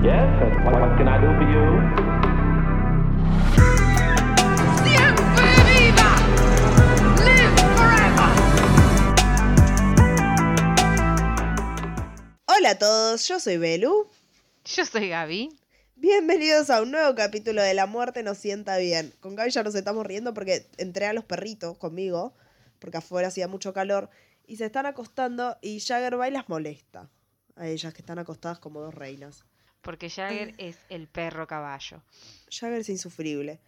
Yes, and what, what can I do for you? ¡Siempre viva! ¡Live forever! Hola a todos, yo soy Belu. Yo soy Gaby. Bienvenidos a un nuevo capítulo de La muerte nos sienta bien. Con Gaby ya nos estamos riendo porque entré a los perritos conmigo, porque afuera hacía mucho calor, y se están acostando y Jagger las molesta. A ellas que están acostadas como dos reinas. Porque Jagger es el perro caballo. Jagger es insufrible.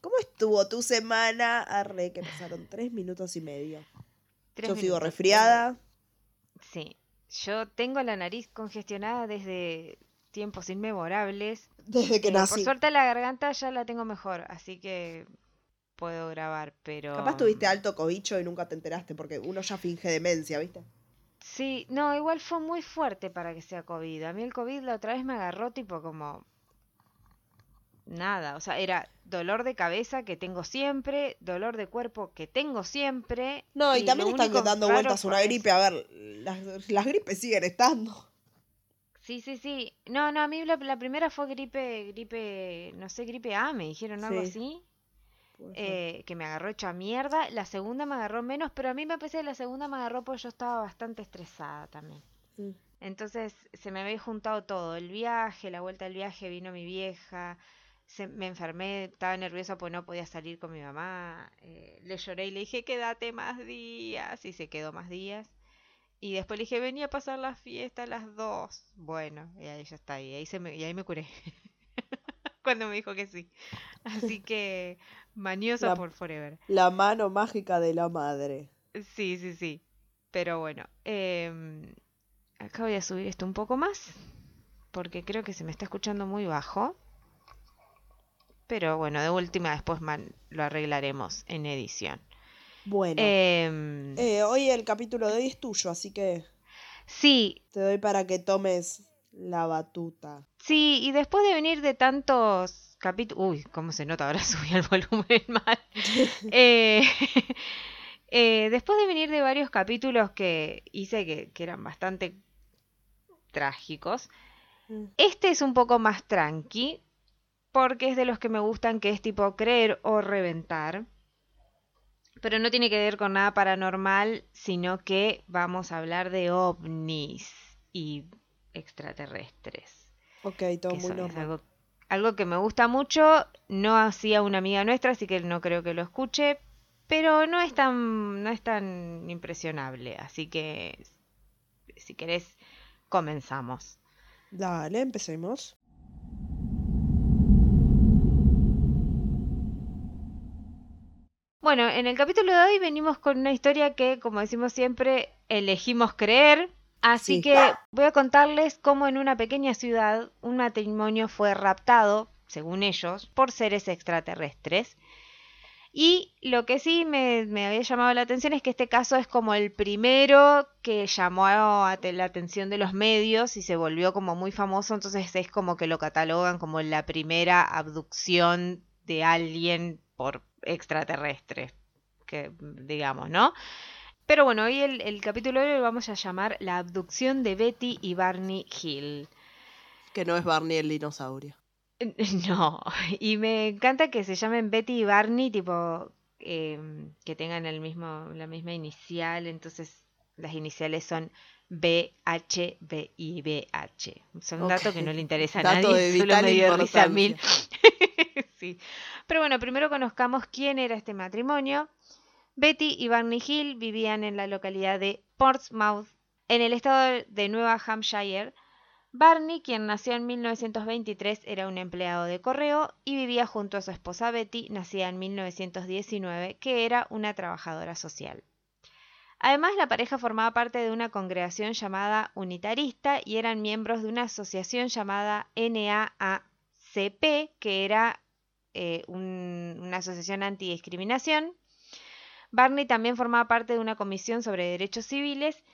¿Cómo estuvo tu semana? Arre, que pasaron tres minutos y medio. Tres Yo sigo minutos. resfriada. Sí. Yo tengo la nariz congestionada desde tiempos inmemorables. Desde que Eh, por nací. suerte la garganta ya la tengo mejor, así que puedo grabar, pero... Capaz tuviste alto cobicho y nunca te enteraste, porque uno ya finge demencia, ¿viste? Sí, no, igual fue muy fuerte para que sea COVID. A mí el COVID la otra vez me agarró tipo como... Nada, o sea, era dolor de cabeza que tengo siempre, dolor de cuerpo que tengo siempre. No, y, también están dando vueltas una gripe. A ver, las, las gripes siguen estando. Sí, sí, sí. No, no, a mí la, la primera fue gripe, gripe, no sé, gripe A, me dijeron algo Sí. así, eh, que me agarró hecha mierda. La segunda me agarró menos, pero a mí me parece que la segunda me agarró porque yo estaba bastante estresada también. Mm. Entonces se me había juntado todo, el viaje, la vuelta del viaje, vino mi vieja, se, me enfermé, estaba nerviosa porque no podía salir con mi mamá, eh, le lloré y le dije, quédate más días, y se quedó más días. Y después le dije, venía a pasar la fiesta a las dos. Bueno, y ahí ya está, y ahí, se me, y ahí me curé. Cuando me dijo que sí. Así que, maniosa La- por forever. La mano mágica de la madre. Sí, sí, sí. Pero bueno, em, acá voy a subir esto un poco más, porque creo que se me está escuchando muy bajo. Pero bueno, de última después man- lo arreglaremos en edición. Bueno, Em, eh, hoy el capítulo de hoy es tuyo, así que sí, te doy para que tomes la batuta. sí, y después de venir de tantos capítulos... Uy, cómo se nota, ahora subí el volumen mal. Eh, eh, después de venir de varios capítulos que hice que, que eran bastante trágicos, Mm. este es un poco más tranqui, porque es de los que me gustan, que es tipo creer o reventar. Pero no tiene que ver con nada paranormal, sino que vamos a hablar de ovnis y extraterrestres Ok, todo muy normal. algo, algo que me gusta mucho. No hacía una amiga nuestra, así que no creo que lo escuche. Pero no es tan, no es tan impresionable. Así que, si querés, comenzamos. Dale, empecemos. Bueno, en el capítulo de hoy venimos con una historia que, como decimos siempre, elegimos creer. Así Sí. que voy a contarles cómo en una pequeña ciudad un matrimonio fue raptado, según ellos, por seres extraterrestres. Y lo que sí me, me había llamado la atención es que este caso es como el primero que llamó a la atención de los medios y se volvió como muy famoso, entonces es como que lo catalogan como la primera abducción de alguien por extraterrestre, que digamos, ¿no? Pero bueno, hoy el, el capítulo de hoy lo vamos a llamar La abducción de Betty y Barney Hill. Que no es Barney el dinosaurio. No, y me encanta que se llamen Betty y Barney, tipo em, que tengan el mismo, la misma inicial, entonces las iniciales son B, H, B y B, H. Son un dato Ok. que no le interesa a Dato nadie, de solo me dio risa. Sí. Pero bueno, primero conozcamos quién era este matrimonio. Betty y Barney Hill vivían en la localidad de Portsmouth, en el estado de Nueva Hampshire. Barney, quien nació en 1923, era un empleado de correo y vivía junto a su esposa Betty, nacida en 1919, que era una trabajadora social. Además, la pareja formaba parte de una congregación llamada Unitarista y eran miembros de una asociación llamada NAACP, que era eh, un- una asociación antidiscriminación. Barney también formaba parte de una comisión sobre derechos civiles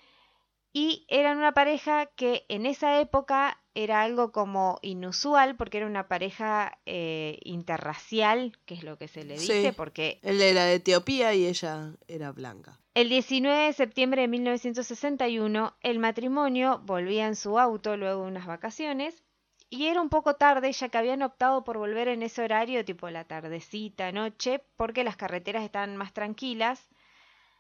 y eran una pareja que en esa época era algo como inusual porque era una pareja eh, interracial, que es lo que se le Sí. dice, porque Él era de Etiopía y ella era blanca. el 19 de septiembre de 1961 el matrimonio volvía en su auto luego de unas vacaciones y era un poco tarde ya que habían optado por volver en ese horario, tipo la tardecita, noche, porque las carreteras estaban más tranquilas,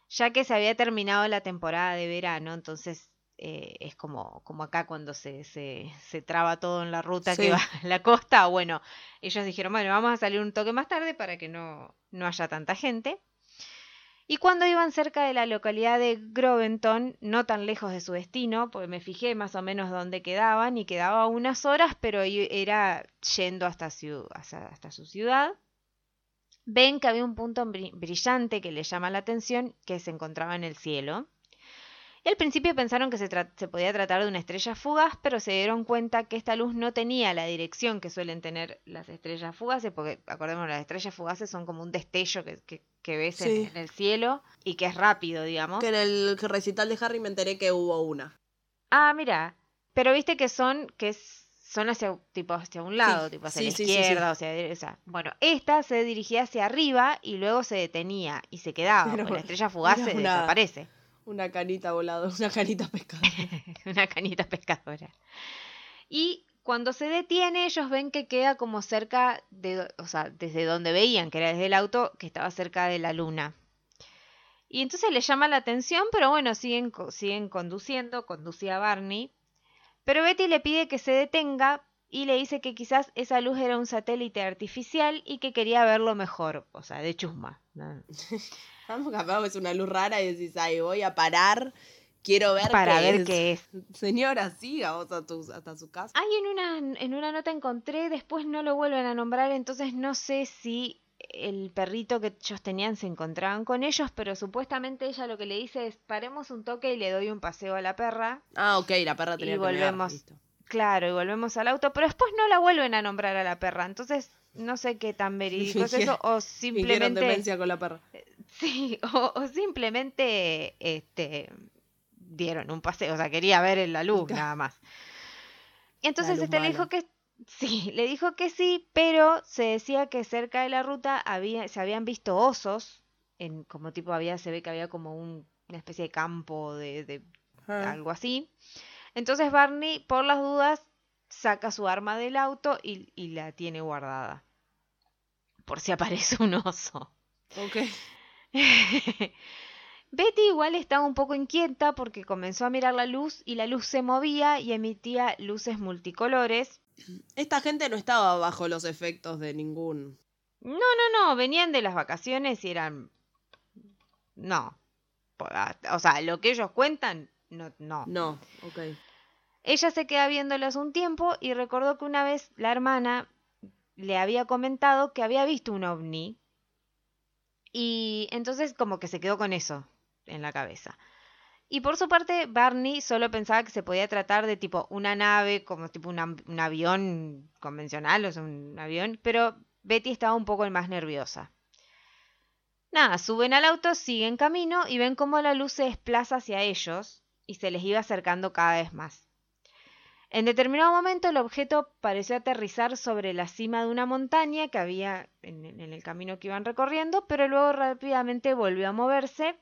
ya que se había terminado la temporada de verano, entonces eh, es como, como acá cuando se, se, se traba todo en la ruta Sí. que va a la costa. Bueno, ellos dijeron, bueno, vamos a salir un toque más tarde para que no, no haya tanta gente. Y cuando iban cerca de la localidad de Groventon, no tan lejos de su destino, porque me fijé más o menos dónde quedaban y quedaba unas horas, pero era yendo hasta, hasta, su ciudad, ven que había un punto bri- brillante que les llama la atención que se encontraba en el cielo. Y al principio pensaron que se, podía tratar de una estrella fugaz, pero se dieron cuenta que esta luz no tenía la dirección que suelen tener las estrellas fugaces, porque acordemos, las estrellas fugaces son como un destello que, que- que ves en- Sí. en el cielo y que es rápido, digamos. Que en el recital de Harry me enteré que hubo una. Ah, mira. Pero viste que son, que es- son hacia, tipo, hacia un lado, Sí, tipo hacia sí, la sí, sí, izquierda, o derecha. Bueno, esta se dirigía hacia arriba y luego se detenía y se quedaba. Pero porque la estrella fugaz se una- desaparece. Una canita volada, una canita pescada. Una canita pescadora. Y cuando se detiene, ellos ven que queda como cerca de, o sea, desde donde veían, que era desde el auto, que estaba cerca de la luna. Y entonces les llama la atención, pero bueno, siguen, siguen conduciendo, conducía Barney. Pero Betty le pide que se detenga y le dice que quizás esa luz era un satélite artificial y que quería verlo mejor, o sea, de chusma. Vamos, capaz es una luz rara y decís, ay, voy a parar, quiero ver Para qué ver es. qué es. Señora, siga vos a tu, hasta su casa. Ay, en una, en una nota encontré, después no lo vuelven a nombrar, entonces no sé si el perrito que ellos tenían se encontraban con ellos, pero supuestamente ella lo que le dice es paremos un toque y le doy un paseo a la perra. Ah, ok, la perra tenía Y que volvemos. listo. Claro, y volvemos al auto, pero después no la vuelven a nombrar a la perra, entonces no sé qué tan verídico es eso, o Fingieron simplemente... demencia con la perra. Sí, o, o simplemente este dieron un paseo, o sea, quería ver en la luz nada más. Entonces luz este le dijo que sí, le dijo que sí, pero se decía que cerca de la ruta había, se habían visto osos, en como tipo había, se ve que había como un- una especie de campo de, de Ah. algo así. Entonces Barney, por las dudas, saca su arma del auto y, y la tiene guardada. Por si aparece un oso. Ok. Betty igual estaba un poco inquieta porque comenzó a mirar la luz y la luz se movía y emitía luces multicolores. Esta gente no estaba bajo los efectos de ningún. No, no, no, venían de las vacaciones y eran... No. Ah, O sea, lo que ellos cuentan, no, no. No, ok. Ella se queda viéndolas un tiempo y recordó que una vez la hermana le había comentado que había visto un ovni. Y entonces como que se quedó con eso en la cabeza. Y por su parte, Barney solo pensaba que se podía tratar de tipo una nave, como tipo un, avión convencional, o sea, un avión, pero Betty estaba un poco más nerviosa. Nada, suben al auto, siguen camino y ven cómo la luz se desplaza hacia ellos y se les iba acercando cada vez más. En determinado momento el objeto pareció aterrizar sobre la cima de una montaña que había en, en el camino que iban recorriendo, pero luego rápidamente volvió a moverse,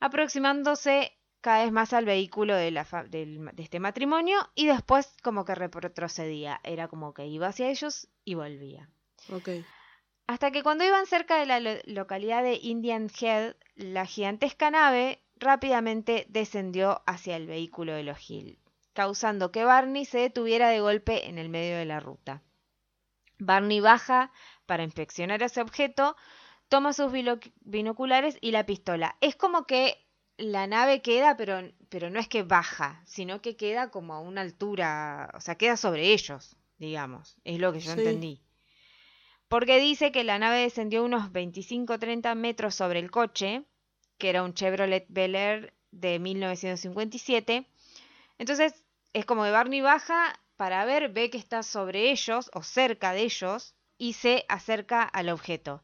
aproximándose cada vez más al vehículo de, la fa- del- de este matrimonio y después como que retrocedía. Era como que iba hacia ellos y volvía. Ok. Hasta que cuando iban cerca de la lo- localidad de Indian Head, la gigantesca nave rápidamente descendió hacia el vehículo de los Hill, causando que Barney se detuviera de golpe en el medio de la ruta. Barney baja para inspeccionar ese objeto, toma sus binoculares y la pistola. Es como que la nave queda, pero, pero no es que baja, sino que queda como a una altura, o sea, queda sobre ellos, digamos. Es lo que yo Sí. entendí. Porque dice que la nave descendió unos 25-30 metros sobre el coche, que era un Chevrolet Bel Air de 1957. Entonces, es como que Barney baja para ver, ve que está sobre ellos o cerca de ellos y se acerca al objeto.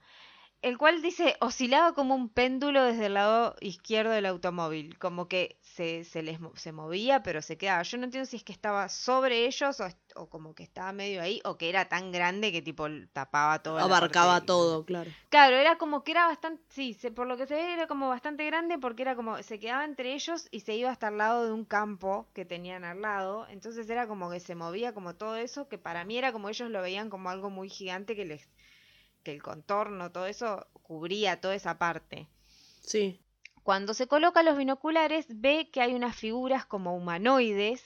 El cual dice oscilaba como un péndulo desde el lado izquierdo del automóvil, como que se, se les se movía, pero se quedaba. Yo no entiendo si es que estaba sobre ellos o, o como que estaba medio ahí, o que era tan grande que tipo tapaba todo. Abarcaba todo, claro. Claro, era como que era bastante, sí, se- por lo que se ve era como bastante grande porque era como, se quedaba entre ellos y se iba hasta el lado de un campo que tenían al lado, entonces era como que se movía como todo eso, que para mí era como ellos lo veían como algo muy gigante que les, que el contorno, todo eso cubría toda esa parte. Sí. Cuando se coloca los binoculares ve que hay unas figuras como humanoides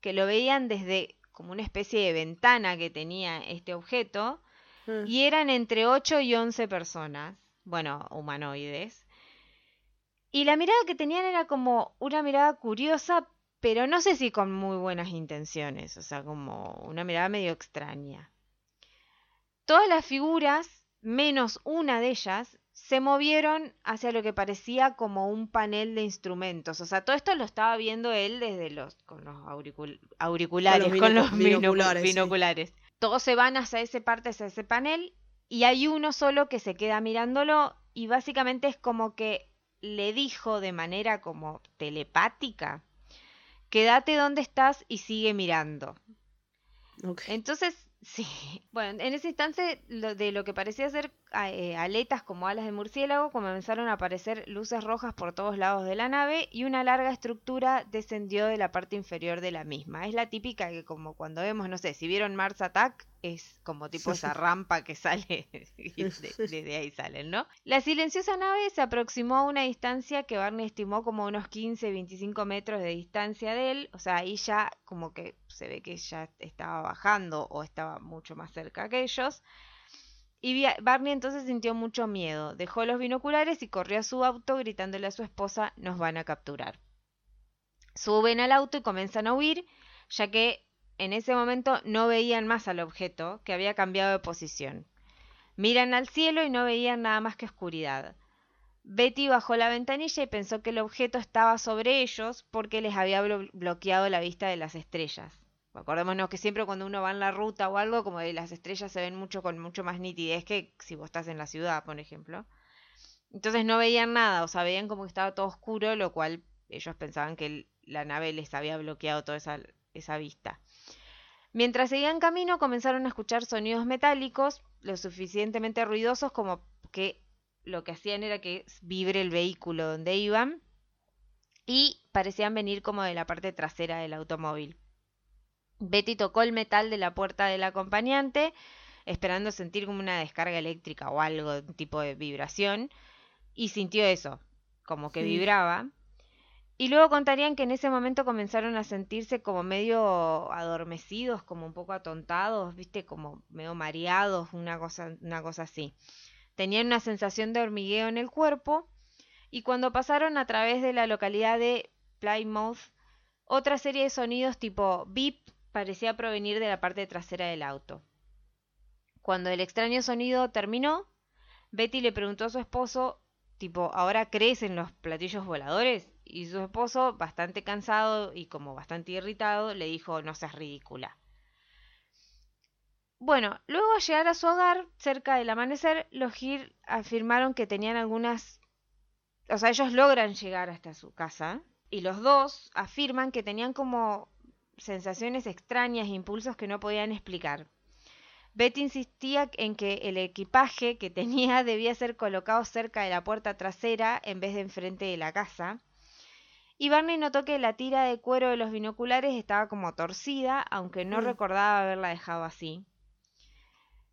que lo veían desde como una especie de ventana que tenía este objeto Ah. y eran entre 8 y 11 personas, bueno, humanoides. Y la mirada que tenían era como una mirada curiosa, pero no sé si con muy buenas intenciones, o sea, como una mirada medio extraña. Todas las figuras, menos una de ellas, se movieron hacia lo que parecía como un panel de instrumentos. O sea, todo esto lo estaba viendo él desde los con los auricul- auriculares, con los binocu- binoculares, sí. Todos se van hacia ese parte, hacia ese panel, y hay uno solo que se queda mirándolo, y básicamente es como que le dijo de manera como telepática, quédate donde estás y sigue mirando. Entonces, sí. Bueno, en ese instante, lo, de lo que parecía ser aletas como alas de murciélago, comenzaron a aparecer luces rojas por todos lados de la nave y una larga estructura descendió de la parte inferior de la misma. Es la típica que como cuando vemos, no sé, si vieron Mars Attack, es como tipo esa rampa que sale y de- desde ahí salen, ¿no? La silenciosa nave se aproximó a una distancia que Barney estimó como unos 15-25 metros de distancia de él, o sea, ahí ya como que se ve que ya estaba bajando o estaba mucho más cerca que ellos. Y Barney entonces sintió mucho miedo, dejó los binoculares y corrió a su auto gritándole a su esposa, nos van a capturar. Suben al auto y comienzan a huir, ya que en ese momento no veían más al objeto, que había cambiado de posición. Miran al cielo y no veían nada más que oscuridad. Betty bajó la ventanilla y pensó que el objeto estaba sobre ellos porque les había blo- bloqueado la vista de las estrellas. Acordémonos que siempre cuando uno va en la ruta o algo, como de las estrellas se ven mucho con mucho más nitidez que si vos estás en la ciudad, por ejemplo. Entonces no veían nada, o sea, veían como que estaba todo oscuro, lo cual ellos pensaban que la nave les había bloqueado toda esa, esa vista. Mientras seguían camino comenzaron a escuchar sonidos metálicos, lo suficientemente ruidosos como que lo que hacían era que vibre el vehículo donde iban y parecían venir como de la parte trasera del automóvil. Betty tocó el metal de la puerta del acompañante, esperando sentir como una descarga eléctrica o algo, un tipo de vibración, y sintió eso, como que Sí. vibraba. Y luego contarían que en ese momento comenzaron a sentirse como medio adormecidos, como un poco atontados, viste, como medio mareados, una cosa, una cosa así. Tenían una sensación de hormigueo en el cuerpo y cuando pasaron a través de la localidad de Plymouth, otra serie de sonidos tipo beep parecía provenir de la parte trasera del auto. Cuando el extraño sonido terminó, Betty le preguntó a su esposo, tipo, ¿ahora crees en los platillos voladores? Y su esposo, bastante cansado y como bastante irritado, le dijo, no seas ridícula. Bueno, luego al llegar a su hogar, cerca del amanecer, los Gir afirmaron que tenían algunas... O sea, ellos logran llegar hasta su casa y los dos afirman que tenían como sensaciones extrañas, impulsos que no podían explicar. Betty insistía en que el equipaje que tenía debía ser colocado cerca de la puerta trasera en vez de enfrente de la casa. Y Barney notó que la tira de cuero de los binoculares estaba como torcida, aunque no Mm. recordaba haberla dejado así.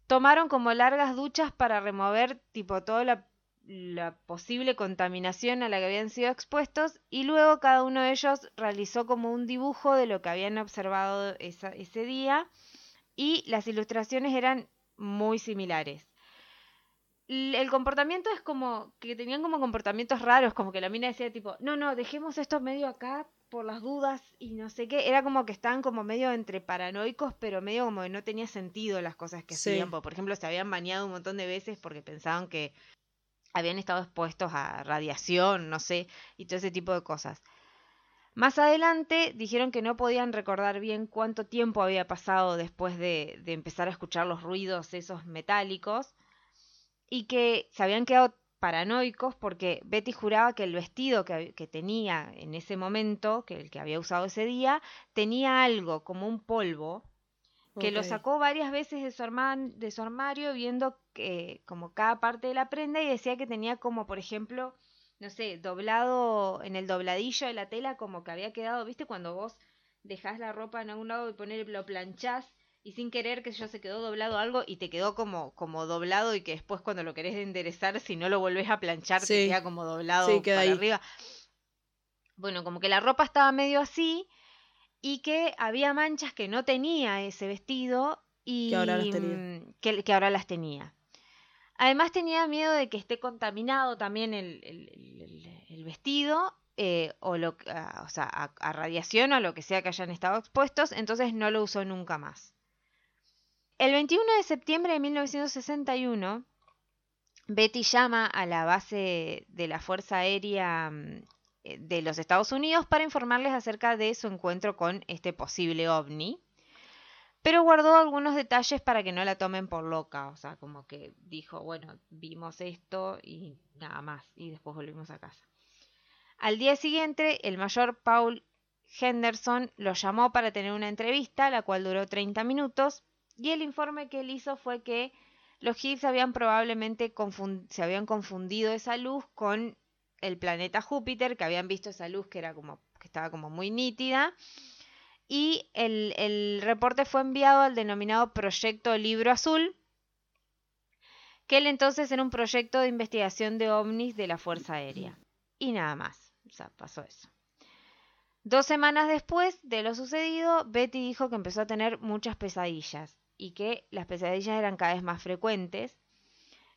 Tomaron como largas duchas para remover tipo toda la, la posible contaminación a la que habían sido expuestos y luego cada uno de ellos realizó como un dibujo de lo que habían observado esa- ese día y las ilustraciones eran muy similares. El comportamiento es como que tenían como comportamientos raros, como que la mina decía tipo, no, no, dejemos esto medio acá por las dudas y no sé qué. Era como que estaban como medio entre paranoicos, pero medio como que no tenía sentido las cosas que hacían. Por por ejemplo, se habían bañado un montón de veces porque pensaban que habían estado expuestos a radiación, no sé, y todo ese tipo de cosas. Más adelante dijeron que no podían recordar bien cuánto tiempo había pasado después de, empezar a escuchar los ruidos esos metálicos y que se habían quedado paranoicos porque Betty juraba que el vestido que, que tenía en ese momento, que el que había usado ese día, tenía algo como un polvo que lo sacó varias veces de su, de su armario viendo que, como cada parte de la prenda y decía que tenía como, por ejemplo, no sé, doblado en el dobladillo de la tela, como que había quedado, ¿viste? Cuando vos dejás la ropa en algún lado y poner, lo planchás y sin querer que yo se quedó doblado algo y te quedó como, como doblado y que después cuando lo querés enderezar, si no lo volvés a planchar, te Sí. queda como doblado Sí, para ahí. arriba. Bueno, como que la ropa estaba medio así y que había manchas que no tenía ese vestido y Que ahora las tenía. mm, que, que ahora las tenía. Además tenía miedo de que esté contaminado también el, el- el- el- el vestido eh, o, lo, a, o sea, a, a radiación o lo que sea que hayan estado expuestos, entonces no lo usó nunca más. El 21 de septiembre de 1961, Betty llama a la base de la Fuerza Aérea mm, de los Estados Unidos para informarles acerca de su encuentro con este posible ovni, pero guardó algunos detalles para que no la tomen por loca, o sea, como que dijo, bueno, vimos esto y nada más, y después volvimos a casa. Al día siguiente, el mayor Paul Henderson lo llamó para tener una entrevista, la cual duró 30 minutos, y el informe que él hizo fue que los Higgs habían probablemente se habían confundido esa luz con el planeta Júpiter, que habían visto esa luz que era como que estaba como muy nítida. Y el, el reporte fue enviado al denominado Proyecto Libro Azul, que él entonces era un proyecto de investigación de ovnis de la Fuerza Aérea. Y nada más. O sea, pasó eso. Dos semanas después de lo sucedido, Betty dijo que empezó a tener muchas pesadillas y que las pesadillas eran cada vez más frecuentes.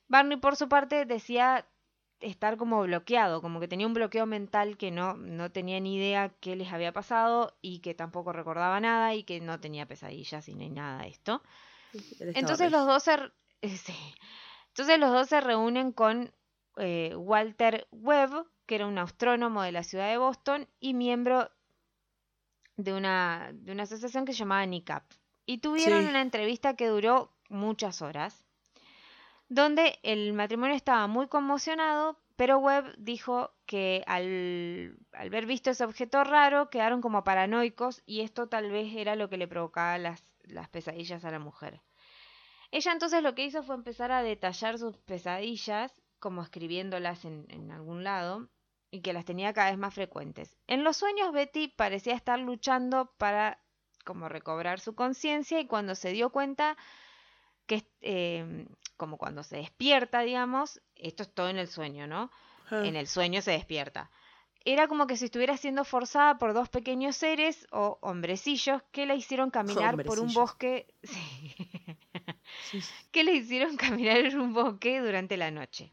Barney, por su parte, decía estar como bloqueado, como que tenía un bloqueo mental que no, no tenía ni idea qué les había pasado y que tampoco recordaba nada y que no tenía pesadillas y ni nada de esto. Entonces los dos se, eh, sí. Entonces los dos se reúnen con eh, Walter Webb, que era un astrónomo de la ciudad de Boston y miembro de una, de una asociación que se llamaba NICAP. Y tuvieron Sí. una entrevista que duró muchas horas, donde el matrimonio estaba muy conmocionado, pero Webb dijo que al, al ver visto ese objeto raro quedaron como paranoicos y esto tal vez era lo que le provocaba las, las pesadillas a la mujer. Ella entonces lo que hizo fue empezar a detallar sus pesadillas, como escribiéndolas en, en algún lado, y que las tenía cada vez más frecuentes. En los sueños Betty parecía estar luchando para como recobrar su conciencia y cuando se dio cuenta que eh, como cuando se despierta, digamos, esto es todo en el sueño, ¿no? Ah. En el sueño se despierta. Era como que si estuviera siendo forzada por dos pequeños seres o hombrecillos que la hicieron caminar por un bosque. Sí. que le hicieron caminar en un bosque durante la noche.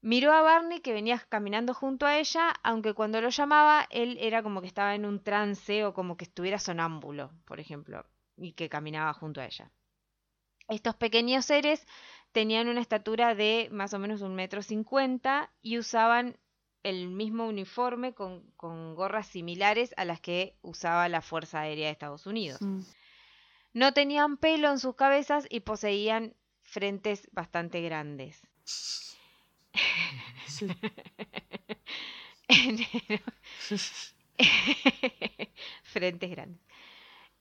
Miró a Barney que venía caminando junto a ella, aunque cuando lo llamaba él era como que estaba en un trance o como que estuviera sonámbulo, por ejemplo, y que caminaba junto a ella. Estos pequeños seres tenían una estatura de más o menos un metro cincuenta y usaban el mismo uniforme con, con gorras similares a las que usaba la Fuerza Aérea de Estados Unidos. No tenían pelo en sus cabezas y poseían frentes bastante grandes. Sí. frentes grandes.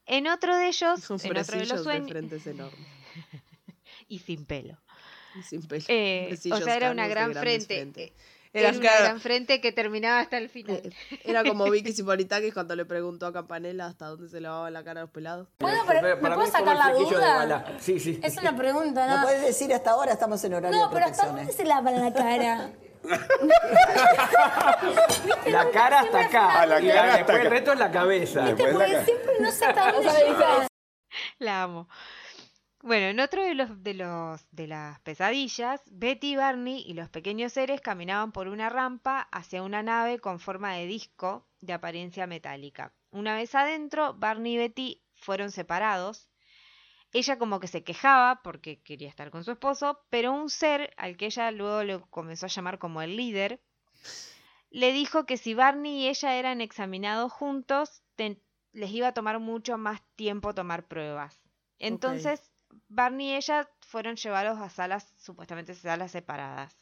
En otro de ellos, en otro de los de frentes enormes. y sin pelo. y Sin pelo. Eh, o sea, era una gran frente. eh, Era, Era una claro, gran frente que terminaba hasta el final. eh, era como Vicky Sipolitakis cuando le preguntó a Campanella hasta dónde se lavaba la cara a los pelados. ¿Puedo, pero, Para ¿Me puedo sacar la duda? Sí, sí. Es una pregunta, No ¿no? puedes decir hasta ahora, estamos en horario No, de pero ¿hasta dónde se lavan la cara? La cara hasta acá. Ah, la cara hasta después el acá. resto es la cabeza. Después siempre no. La amo. Bueno, en otro de los, de los de las pesadillas, Betty, Barney y los pequeños seres caminaban por una rampa hacia una nave con forma de disco de apariencia metálica. Una vez adentro, Barney y Betty fueron separados. Ella como que se quejaba porque quería estar con su esposo, pero un ser al que ella luego le comenzó a llamar como el líder, le dijo que si Barney y ella eran examinados juntos, les iba a tomar mucho más tiempo tomar pruebas. Entonces, Barney y ella fueron llevados a salas, supuestamente salas separadas.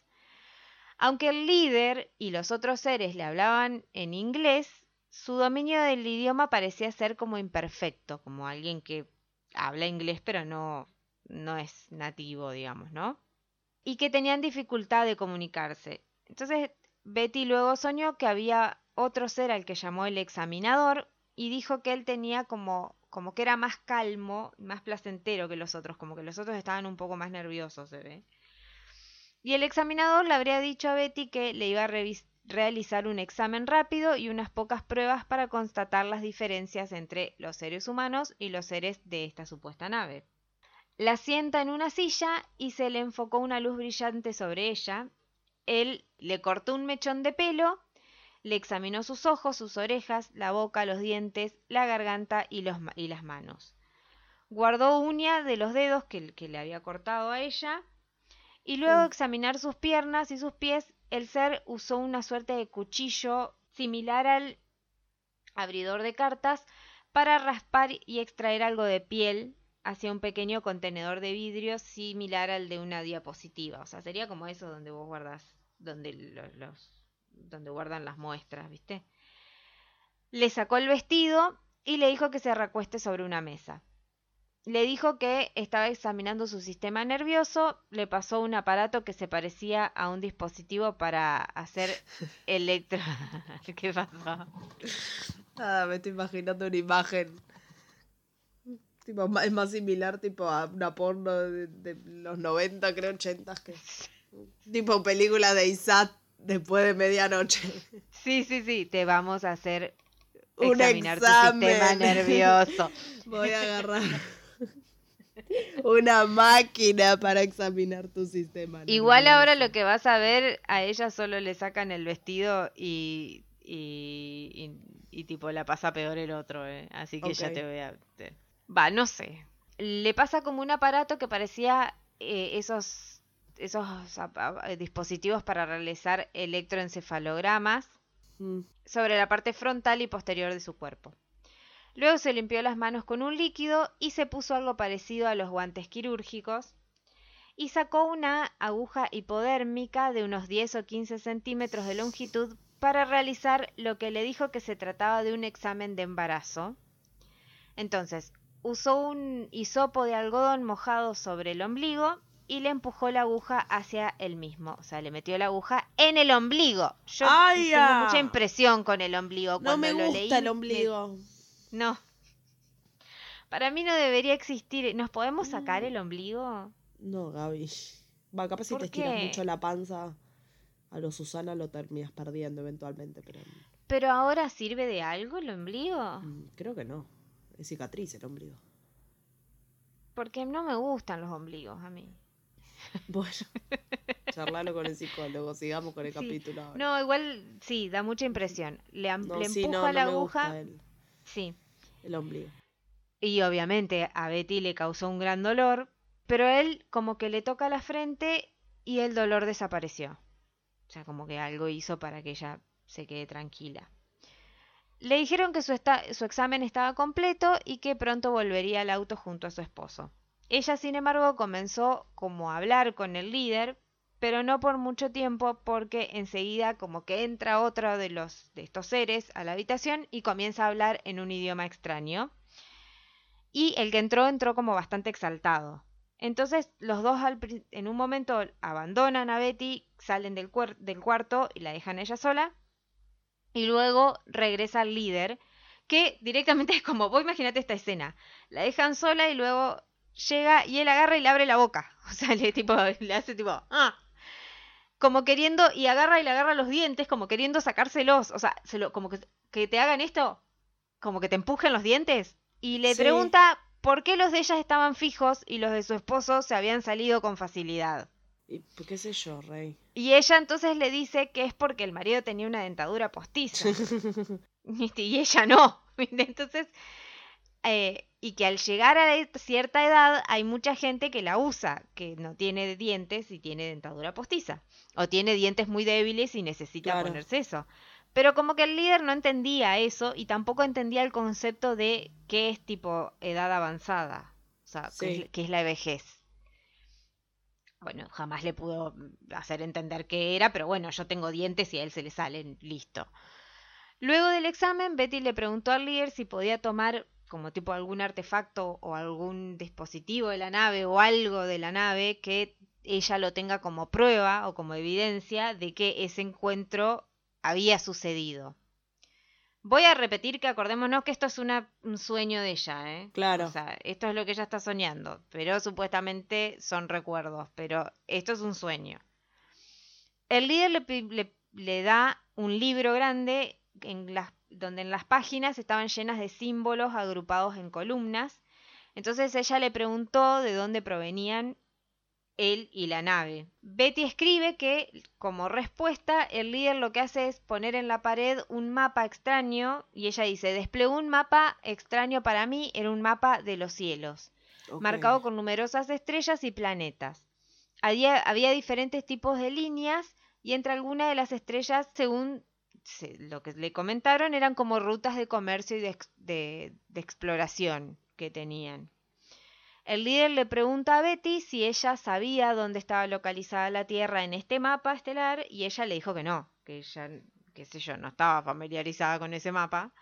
Aunque el líder y los otros seres le hablaban en inglés, su dominio del idioma parecía ser como imperfecto, como alguien que habla inglés pero no, no es nativo, digamos, ¿no? Y que tenían dificultad de comunicarse. Entonces Betty luego soñó que había otro ser al que llamó el examinador y dijo que él tenía como, como que era más calmo, más placentero que los otros, como que los otros estaban un poco más nerviosos, se ve. Y el examinador le habría dicho a Betty que le iba a realizar un examen rápido y unas pocas pruebas para constatar las diferencias entre los seres humanos y los seres de esta supuesta nave. La sienta en una silla y se le enfocó una luz brillante sobre ella. Él le cortó un mechón de pelo, le examinó sus ojos, sus orejas, la boca, los dientes, la garganta y, los ma- y las manos. Guardó uña de los dedos que, que le había cortado a ella y luego de examinar sus piernas y sus pies, el ser usó una suerte de cuchillo similar al abridor de cartas para raspar y extraer algo de piel hacia un pequeño contenedor de vidrio similar al de una diapositiva. O sea, sería como eso donde vos guardas, donde los, los- donde guardan las muestras, ¿viste? Le sacó el vestido y le dijo que se recueste sobre una mesa. Le dijo que estaba examinando su sistema nervioso, le pasó un aparato que se parecía a un dispositivo para hacer electro... ¿Qué pasó? Nada, me estoy imaginando una imagen. Tipo, es más similar tipo a una porno de, de los 90, creo, 80 que. Tipo película de Isat después de medianoche. Sí, sí, sí, te vamos a hacer Un examinar tu examen. sistema nervioso. Voy a agarrar una máquina para examinar tu sistema. Igual nervioso. ahora lo que vas a ver, a ella solo le sacan el vestido y, y, y- y tipo la pasa peor el otro, ¿eh? Así que ya Ok. te voy a... te- Va, no sé. Le pasa como un aparato que parecía eh, esos, esos ap- dispositivos para realizar electroencefalogramas Mm. sobre la parte frontal y posterior de su cuerpo. Luego se limpió las manos con un líquido y se puso algo parecido a los guantes quirúrgicos y sacó una aguja hipodérmica de unos 10 o 15 centímetros de longitud para realizar lo que le dijo que se trataba de un examen de embarazo. Entonces, usó un hisopo de algodón mojado sobre el ombligo y le empujó la aguja hacia el mismo. O sea, le metió la aguja en el ombligo. Yo ¡Ay, tengo ah! mucha impresión con el ombligo. No Cuando me lo gusta leí, el me- ombligo. No. Para mí no debería existir. ¿Nos podemos sacar el ombligo? No, Gaby. Va, capaz si ¿Por te estiras mucho la panza, a lo Susana lo terminas perdiendo eventualmente, pero ¿Pero ahora sirve de algo el ombligo? mm, creo que no. Es cicatriz el ombligo. Porque no me gustan los ombligos a mí. Bueno, charlalo con el psicólogo, sigamos con el Sí. capítulo ahora. No, igual sí, da mucha impresión. Le, No, le sí, empuja no, no la aguja. el, Sí. el ombligo. Y obviamente a Betty le causó un gran dolor, pero él como que le toca la frente y el dolor desapareció. O sea, como que algo hizo para que ella se quede tranquila. Le dijeron que su, esta- su examen estaba completo y que pronto volvería al auto junto a su esposo. Ella, sin embargo, comenzó como a hablar con el líder, pero no por mucho tiempo porque enseguida como que entra otro de los de estos seres a la habitación y comienza a hablar en un idioma extraño. Y el que entró entró como bastante exaltado. Entonces los dos en un momento abandonan a Betty, salen del, del cuarto y la dejan ella sola. Y luego regresa el líder, que directamente es como, vos imagínate esta escena. La dejan sola y luego llega y él agarra y le abre la boca. O sea, le, tipo, le hace tipo, ah. Como queriendo, y agarra y le agarra los dientes, como queriendo sacárselos. O sea, se lo, como que, que te hagan esto, como que te empujen los dientes. Y le Sí. pregunta por qué los de ellas estaban fijos y los de su esposo se habían salido con facilidad. Y pues, qué sé yo, Rey. Y ella entonces le dice que es porque el marido tenía una dentadura postiza. Y ella no. Entonces, eh, y que al llegar a e- cierta edad hay mucha gente que la usa, que no tiene dientes y tiene dentadura postiza. O tiene dientes muy débiles y necesita Claro. ponerse eso. Pero como que el líder no entendía eso y tampoco entendía el concepto de qué es tipo edad avanzada. O sea, es, que es la vejez. Bueno, jamás le pudo hacer entender qué era, pero bueno, yo tengo dientes y a él se le salen, listo. Luego del examen, Betty le preguntó al líder si podía tomar como tipo algún artefacto o algún dispositivo de la nave o algo de la nave que ella lo tenga como prueba o como evidencia de que ese encuentro había sucedido. Voy a repetir que acordémonos que esto es una- un sueño de ella, ¿eh? Claro. O sea, esto es lo que ella está soñando, pero supuestamente son recuerdos, pero esto es un sueño. El líder le- le da un libro grande en las, donde en las páginas estaban llenas de símbolos agrupados en columnas. Entonces ella le preguntó de dónde provenían él y la nave. Betty escribe que, como respuesta, el líder lo que hace es poner en la pared un mapa extraño y ella dice, desplegó un mapa extraño para mí, era un mapa de los cielos, marcado con numerosas estrellas y planetas. Había, había diferentes tipos de líneas y entre algunas de las estrellas, según se- lo que le comentaron, eran como rutas de comercio y de, ex- de- de exploración que tenían. El líder le pregunta a Betty si ella sabía dónde estaba localizada la Tierra en este mapa estelar y ella le dijo que no, que ella, qué sé yo, no estaba familiarizada con ese mapa.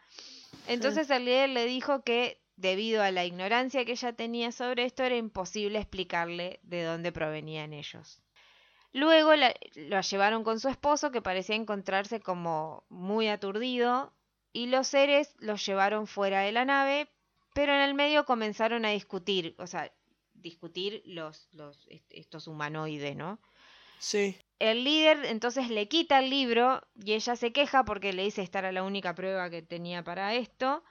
Entonces el líder le dijo que debido a la ignorancia que ella tenía sobre esto era imposible explicarle de dónde provenían ellos. Luego la, la llevaron con su esposo que parecía encontrarse como muy aturdido y los seres los llevaron fuera de la nave, pero en el medio comenzaron a discutir, o sea, discutir los, los est- estos humanoides, ¿no? Sí. El líder entonces le quita el libro y ella se queja porque le dice esta era la única prueba que tenía para esto,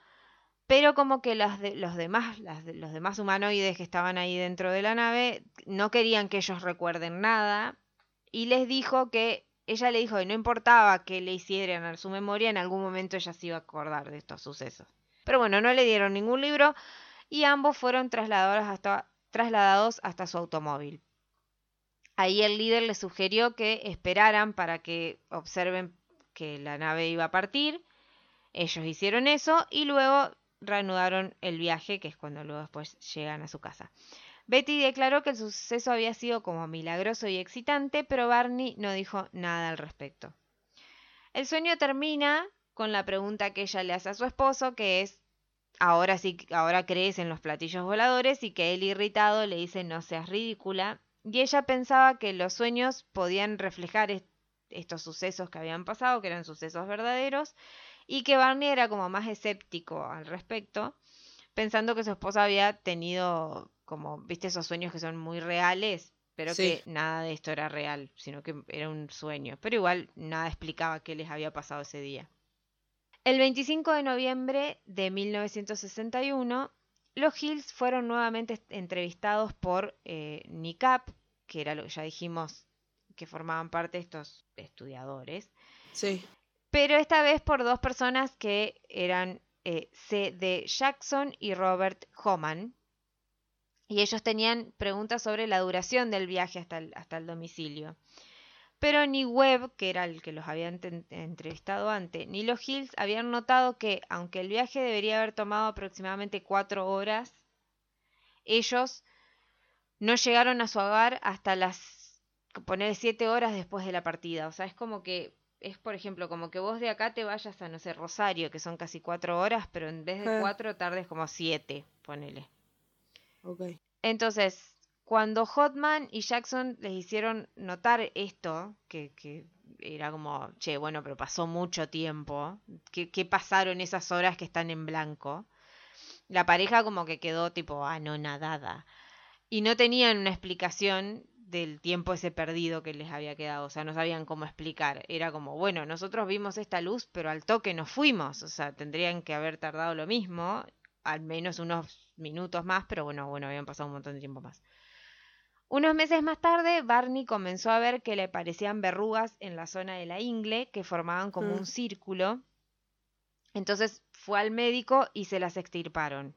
pero como que los, de- los, demás, las de- los demás humanoides que estaban ahí dentro de la nave no querían que ellos recuerden nada y les dijo que ella le dijo que no importaba que le hicieran a su memoria, en algún momento ella se iba a acordar de estos sucesos. Pero bueno, no le dieron ningún libro y ambos fueron trasladados hasta, trasladados hasta su automóvil. Ahí el líder les sugirió que esperaran para que observen que la nave iba a partir. Ellos hicieron eso y luego reanudaron el viaje, que es cuando luego después llegan a su casa. Betty declaró que el suceso había sido como milagroso y excitante, pero Barney no dijo nada al respecto. El sueño termina con la pregunta que ella le hace a su esposo, que es, ahora sí, ahora crees en los platillos voladores, y que él irritado le dice, no seas ridícula, y ella pensaba que los sueños podían reflejar est- estos sucesos que habían pasado, que eran sucesos verdaderos, y que Barney era como más escéptico al respecto, pensando que su esposa había tenido como, viste, esos sueños que son muy reales, pero Sí. que nada de esto era real, sino que era un sueño. Pero igual nada explicaba qué les había pasado ese día. El 25 de noviembre de 1961, los Hills fueron nuevamente entrevistados por eh, NICAP, que era lo que ya dijimos que formaban parte de estos estudiadores, Sí. pero esta vez por dos personas que eran eh, C.D. Jackson y Robert Homan. Y ellos tenían preguntas sobre la duración del viaje hasta el, hasta el domicilio. Pero ni Webb, que era el que los había entrevistado antes, ni los Hills habían notado que, aunque el viaje debería haber tomado aproximadamente cuatro horas, ellos no llegaron a su hogar hasta las, poner siete horas después de la partida. O sea, es como que, es por ejemplo, como que vos de acá te vayas a, no sé, Rosario, que son casi cuatro horas, pero en vez de cuatro tardes como siete, ponele. Entonces, cuando Hotman y Jackson les hicieron notar esto, que, que era como, che, bueno, pero pasó mucho tiempo, ¿qué, qué pasaron esas horas que están en blanco? La pareja como que quedó tipo anonadada. Y no tenían una explicación del tiempo ese perdido que les había quedado, o sea, no sabían cómo explicar. Era como, bueno, nosotros vimos esta luz, pero al toque nos fuimos, o sea, tendrían que haber tardado lo mismo, al menos unos minutos más, pero bueno, bueno, habían pasado un montón de tiempo más. Unos meses más tarde, Barney comenzó a ver que le parecían verrugas en la zona de la ingle que formaban como Mm. un círculo. Entonces fue al médico y se las extirparon.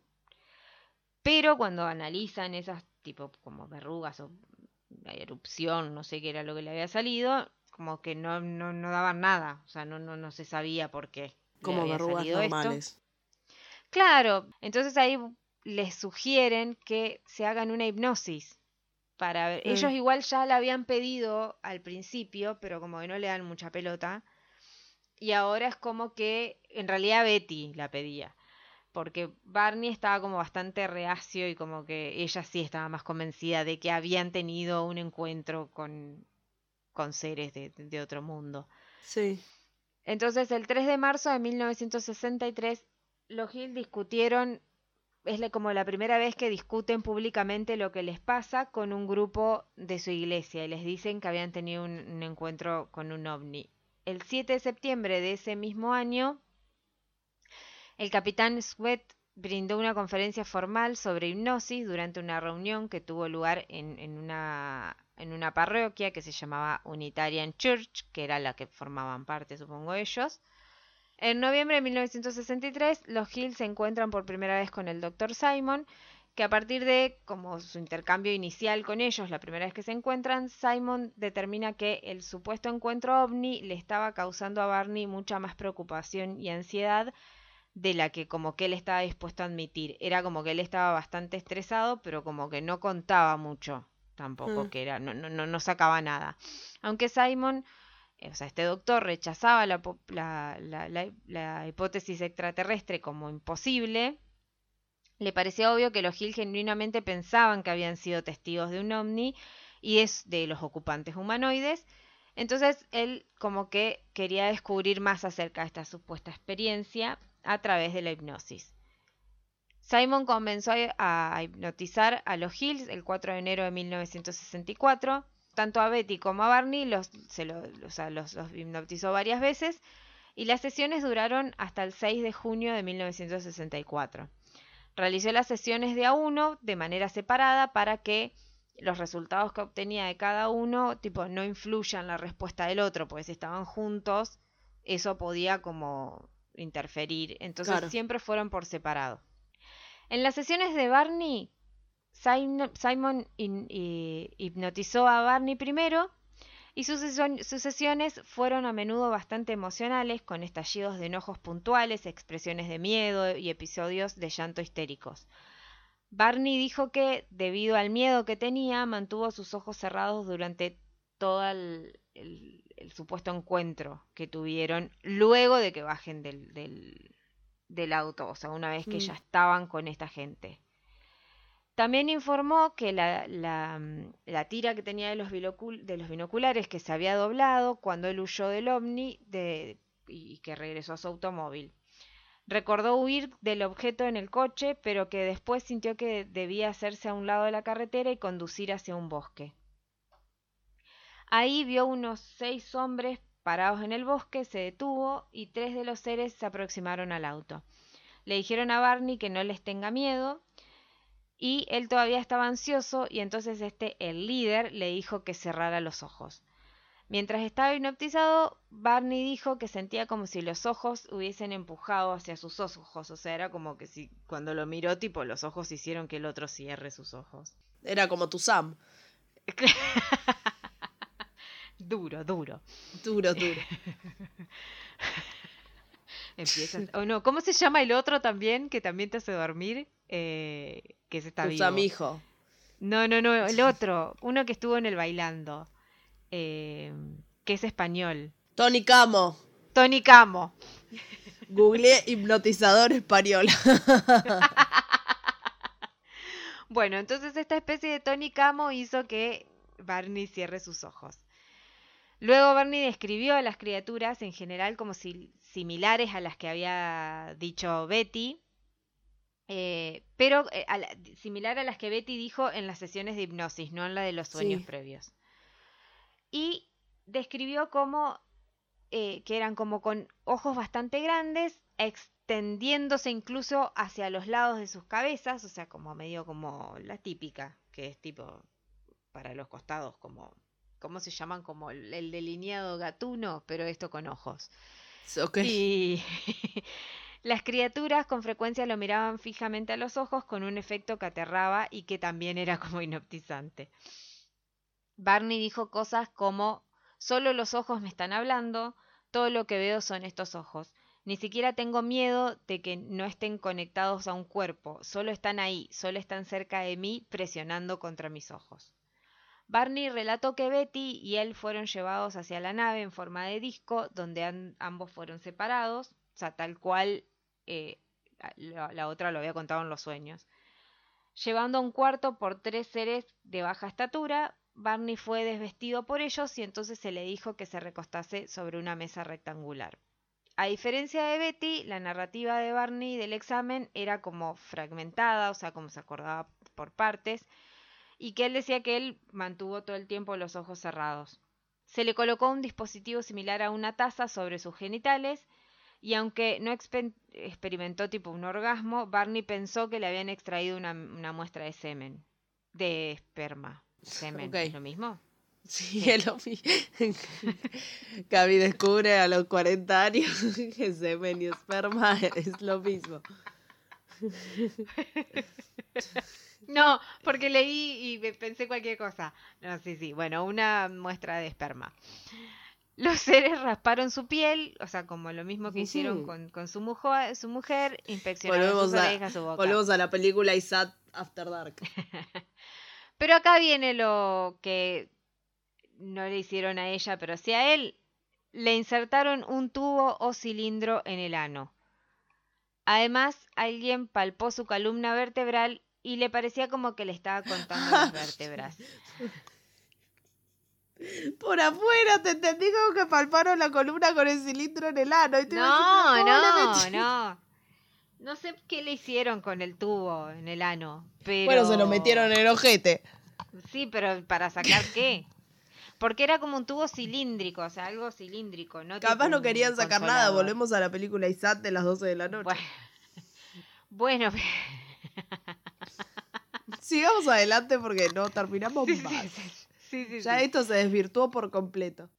Pero cuando analizan esas tipo como verrugas o la erupción, no sé qué era lo que le había salido, como que no, no, no daban nada. O sea, no, no, no se sabía por qué. Como verrugas salido esto. Claro, entonces ahí les sugieren que se hagan una hipnosis para ver. Mm. Ellos igual ya la habían pedido al principio, pero como que no le dan mucha pelota. Y ahora es como que en realidad Betty la pedía. Porque Barney estaba como bastante reacio y como que ella sí estaba más convencida de que habían tenido un encuentro con, con seres de, de otro mundo. Sí. Entonces, el 3 de marzo de 1963, los Hill discutieron, es como la primera vez que discuten públicamente lo que les pasa con un grupo de su iglesia y les dicen que habían tenido un, un encuentro con un ovni. El 7 de septiembre de ese mismo año, el capitán Sweat brindó una conferencia formal sobre hipnosis durante una reunión que tuvo lugar en, en una, en una parroquia que se llamaba Unitarian Church, que era la que formaban parte, supongo ellos. En noviembre de 1963, los Hill se encuentran por primera vez con el Dr. Simon, que a partir de como su intercambio inicial con ellos, la primera vez que se encuentran, Simon determina que el supuesto encuentro ovni le estaba causando a Barney mucha más preocupación y ansiedad de la que como que él estaba dispuesto a admitir. Era como que él estaba bastante estresado, pero como que no contaba mucho tampoco, Mm. que era, no, no, no, no sacaba nada. Aunque Simon, o sea, este doctor rechazaba la, hipótesis extraterrestre como imposible, le parecía obvio que los Hill genuinamente pensaban que habían sido testigos de un ovni y es de los ocupantes humanoides. Entonces él como que quería descubrir más acerca de esta supuesta experiencia a través de la hipnosis. Simon comenzó a hipnotizar a los Hills el 4 de enero de 1964. Tanto a Betty como a Barney los, se lo- o sea, los- los hipnotizó varias veces y las sesiones duraron hasta el 6 de junio de 1964. Realizó las sesiones de a uno de manera separada para que los resultados que obtenía de cada uno tipo no influyan en la respuesta del otro, porque si estaban juntos eso podía como interferir. Entonces Claro. siempre fueron por separado. En las sesiones de Barney, Simon, hipnotizó a Barney primero y sus, sesion- sus sesiones fueron a menudo bastante emocionales, con estallidos de enojos puntuales, expresiones de miedo y episodios de llanto histéricos. Barney dijo que, debido al miedo que tenía, mantuvo sus ojos cerrados durante todo el, el- el supuesto encuentro que tuvieron luego de que bajen del, del- del auto, o sea, una vez que Mm. ya estaban con esta gente. También informó que la, la, mm, tira que tenía de los, binoculares que se había doblado cuando él huyó del ovni y que regresó a su automóvil. Recordó huir del objeto en el coche, pero que después sintió que debía hacerse a un lado de la carretera y conducir hacia un bosque. Ahí vio unos seis hombres parados en el bosque, se detuvo y tres de los seres se aproximaron al auto. Le dijeron a Barney que no les tenga miedo y él todavía estaba ansioso y entonces este, el líder, le dijo que cerrara los ojos. Mientras estaba hipnotizado, Barney dijo que sentía como si los ojos hubiesen empujado hacia sus ojos, o sea, era como que si cuando lo miró, tipo, los ojos hicieron que el otro cierre sus ojos. Era como tu Sam. Duro, duro. Duro, duro. Empiezas. O no, ¿cómo se llama el otro también que también te hace dormir? Eh, que se está tu vivo. No, no, no, el otro, uno que estuvo en el bailando, eh, que es español. Tony Camo. Tony Camo. Googleé hipnotizador español. Bueno, entonces esta especie de Tony Camo hizo que Barney cierre sus ojos. Luego Barney describió a las criaturas en general como si- similares a las que había dicho Betty, eh, pero eh, a la- similar a las que Betty dijo en las sesiones de hipnosis, no en la de los sueños Sí. previos. Y describió como eh, que eran como con ojos bastante grandes, extendiéndose incluso hacia los lados de sus cabezas, o sea, como medio como la típica, que es tipo para los costados, como, ¿cómo se llaman? Como el, el delineado gatuno, pero esto con ojos. Y las criaturas con frecuencia lo miraban fijamente a los ojos con un efecto que aterraba y que también era como hipnotizante. Barney dijo cosas como, solo los ojos me están hablando, todo lo que veo son estos ojos. Ni siquiera tengo miedo de que no estén conectados a un cuerpo, solo están ahí, solo están cerca de mí, presionando contra mis ojos. Barney relató que Betty y él fueron llevados hacia la nave en forma de disco, donde ambos fueron separados, o sea, tal cual eh, la, la otra lo había contado en los sueños. Llevando a un cuarto por tres seres de baja estatura, Barney fue desvestido por ellos y entonces se le dijo que se recostase sobre una mesa rectangular. A diferencia de Betty, la narrativa de Barney del examen era como fragmentada, o sea, como se acordaba por partes, y que él decía que él mantuvo todo el tiempo los ojos cerrados. Se le colocó un dispositivo similar a una taza sobre sus genitales y aunque no experimentó tipo un orgasmo, Barney pensó que le habían extraído una, una muestra de semen, de esperma. Semen. ¿es lo mismo? Sí, es lo mismo. Gaby descubre a los 40 años que semen y esperma es lo mismo. No, porque leí y pensé cualquier cosa. No, sí, sí. Bueno, una muestra de esperma. Los seres rasparon su piel, o sea, como lo mismo que hicieron con, con su, mujo- su mujer, inspeccionaron Volvemos sus a, orejas, su boca. volvemos a la película Isat After Dark. Pero acá viene lo que no le hicieron a ella, pero sí a él. Le insertaron un tubo o cilindro en el ano. Además, alguien palpó su columna vertebral y le parecía como que le estaba contando las vértebras. Por afuera te entendí como que palparon la columna con el cilindro en el ano. Y te No, decir, pero ¿cómo le no, no. No sé qué le hicieron con el tubo en el ano, pero... Bueno, se lo metieron en el ojete. Sí, pero ¿para sacar qué? Porque era como un tubo cilíndrico, o sea, algo cilíndrico, ¿no? Capaz no querían sacar nada. Volvemos a la película Isat de las 12 de la noche. Bueno, bueno, Sigamos adelante porque no terminamos sí, más. sí, sí, sí, Ya esto se desvirtuó por completo.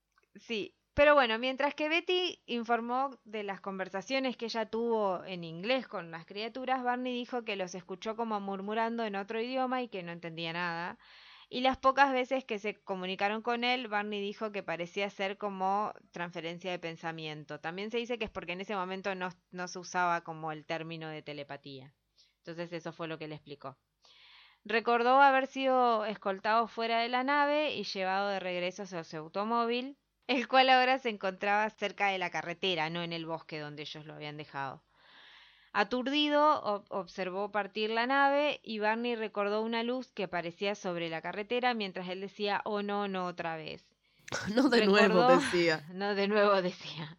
Sí, pero bueno, mientras que Betty informó de las conversaciones que ella tuvo en inglés con las criaturas, Barney dijo que los escuchó como murmurando en otro idioma y que no entendía nada. Y las pocas veces que se comunicaron con él, Barney dijo que parecía ser como transferencia de pensamiento. También se dice que es porque en ese momento no, no se usaba como el término de telepatía. Entonces eso fue lo que le explicó. Recordó haber sido escoltado fuera de la nave y llevado de regreso hacia su automóvil, el cual ahora se encontraba cerca de la carretera, no en el bosque donde ellos lo habían dejado. Aturdido, ob- observó partir la nave y Barney recordó una luz que aparecía sobre la carretera mientras él decía, oh no, no otra vez. No de nuevo, decía. No, de nuevo decía.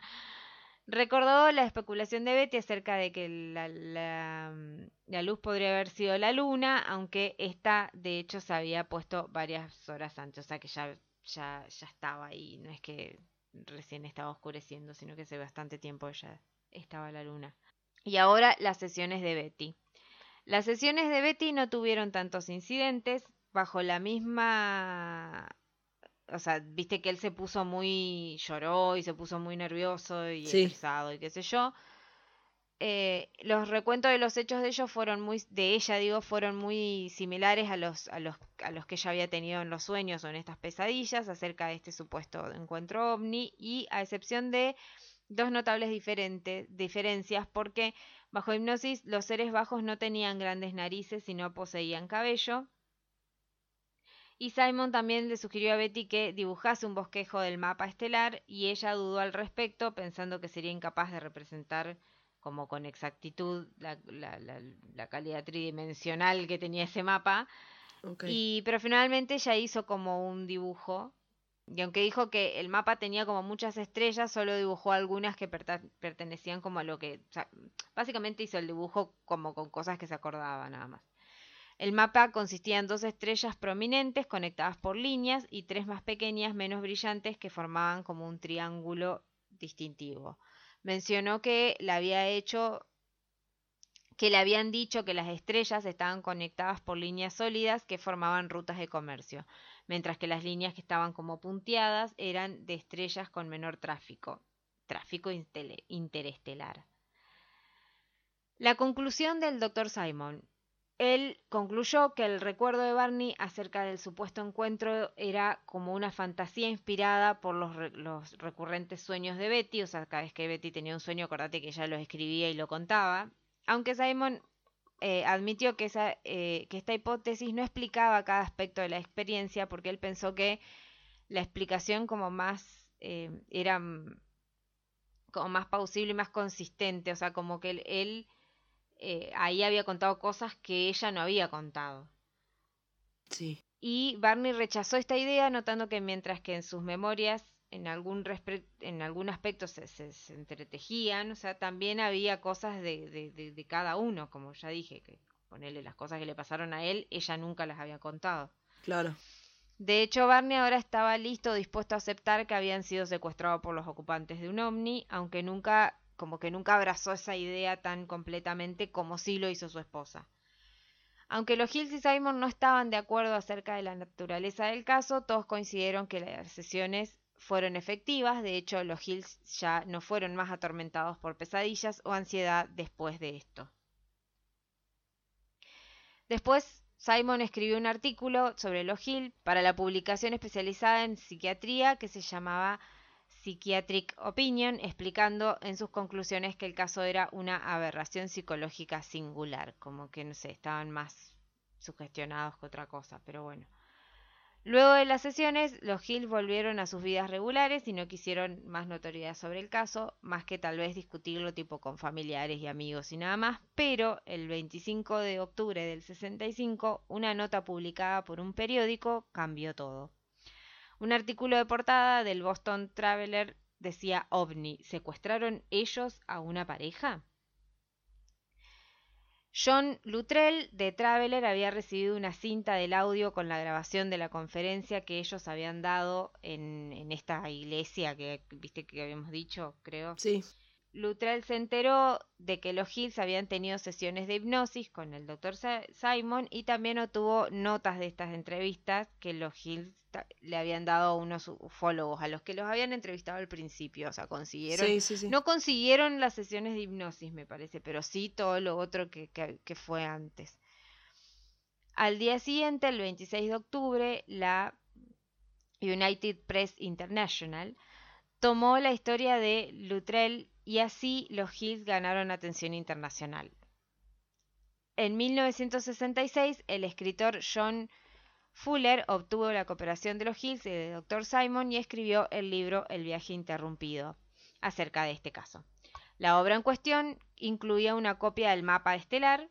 Recordó la especulación de Betty acerca de que la, mm, la luz podría haber sido la luna, aunque esta de hecho se había puesto varias horas antes, o sea que ya, ya, ya estaba ahí, no es que recién estaba oscureciendo, sino que hace bastante tiempo ya estaba la luna. Y ahora las sesiones de Betty. Las sesiones de Betty no tuvieron tantos incidentes, bajo la misma o sea, viste que él se puso muy, lloró y se puso muy nervioso y Sí. estresado y qué sé yo. Eh, los recuentos de los hechos de ellos fueron muy, de ella digo, fueron muy similares a los, a los, a los que ella había tenido en los sueños o en estas pesadillas acerca de este supuesto encuentro ovni y a excepción de dos notables diferentes, diferencias porque bajo hipnosis los seres bajos no tenían grandes narices y no poseían cabello. Y Simon también le sugirió a Betty que dibujase un bosquejo del mapa estelar y ella dudó al respecto pensando que sería incapaz de representar como con exactitud la, la- la- la calidad tridimensional que tenía ese mapa. Y, pero finalmente ella hizo como un dibujo. Y aunque dijo que el mapa tenía como muchas estrellas, solo dibujó algunas que pertenecían como a lo que... o sea, básicamente hizo el dibujo como con cosas que se acordaba nada más. El mapa consistía en dos estrellas prominentes conectadas por líneas y tres más pequeñas menos brillantes que formaban como un triángulo distintivo. Mencionó que la había hecho que le habían dicho que las estrellas estaban conectadas por líneas sólidas que formaban rutas de comercio, mientras que las líneas que estaban como punteadas eran de estrellas con menor tráfico, tráfico interestelar. La conclusión del Dr. Simon. Él concluyó que el recuerdo de Barney acerca del supuesto encuentro era como una fantasía inspirada por los, re- los recurrentes sueños de Betty, o sea, cada vez que Betty tenía un sueño, acordate que ella lo escribía y lo contaba, aunque Simon eh, admitió que, esa, eh, que esta hipótesis no explicaba cada aspecto de la experiencia porque él pensó que la explicación como más eh, era mm, como más plausible y más consistente, o sea, como que él, eh, ahí había contado cosas que ella no había contado. Sí. Y Barney rechazó esta idea, notando que mientras que en sus memorias en algún, en algún aspecto se, se- se entretejían, o sea, también había cosas de, de- de- de cada uno, como ya dije, que ponerle las cosas que le pasaron a él, ella nunca las había contado. Claro. De hecho, Barney ahora estaba listo, dispuesto a aceptar que habían sido secuestrados por los ocupantes de un ovni, aunque nunca, como que nunca abrazó esa idea tan completamente como sí lo hizo su esposa. Aunque los Hills y Simon no estaban de acuerdo acerca de la naturaleza del caso, todos coincidieron que las sesiones fueron efectivas. De hecho, los Hills ya no fueron más atormentados por pesadillas o ansiedad después de esto. Después, Simon escribió un artículo sobre los Hill para la publicación especializada en psiquiatría que se llamaba Psychiatric Opinion, explicando en sus conclusiones que el caso era una aberración psicológica singular, como que no sé, estaban más sugestionados que otra cosa, pero bueno. Luego de las sesiones, los Hill volvieron a sus vidas regulares y no quisieron más notoriedad sobre el caso, más que tal vez discutirlo tipo con familiares y amigos y nada más, pero el 25 de octubre del 65, una nota publicada por un periódico cambió todo. Un artículo de portada del Boston Traveler decía OVNI, ¿secuestraron ellos a una pareja? John Luttrell de Traveler había recibido una cinta del audio con la grabación de la conferencia que ellos habían dado en, en esta iglesia que viste que habíamos dicho, creo. Sí. Luttrell se enteró de que los Hills habían tenido sesiones de hipnosis con el Dr. Simon y también obtuvo notas de estas entrevistas que los Hills le habían dado a unos ufólogos a los que los habían entrevistado al principio, o sea, consiguieron Sí, sí, sí. no consiguieron las sesiones de hipnosis, me parece, pero sí todo lo otro que, que- que fue antes. Al día siguiente, el 26 de octubre, la United Press International tomó la historia de Luttrell y así los Hills ganaron atención internacional. En 1966, el escritor John Fuller obtuvo la cooperación de los Hills y del Dr. Simon y escribió el libro El viaje interrumpido acerca de este caso. La obra en cuestión incluía una copia del mapa estelar,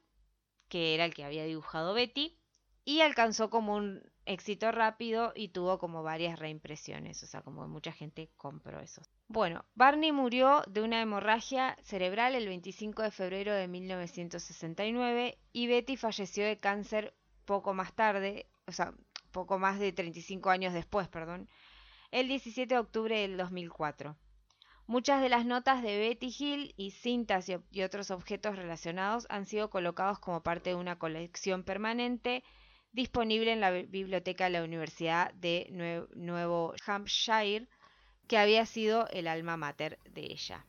que era el que había dibujado Betty, y alcanzó como un éxito rápido y tuvo como varias reimpresiones, o sea, como mucha gente compró eso. Bueno, Barney murió de una hemorragia cerebral el 25 de febrero de 1969 y Betty falleció de cáncer poco más tarde, o sea, poco más de 35 años después, perdón, el 17 de octubre del 2004. Muchas de las notas de Betty Hill y cintas y, otros objetos relacionados han sido colocados como parte de una colección permanente disponible en la bi- biblioteca de la Universidad de Nue- Nuevo Hampshire, que había sido el alma mater de ella.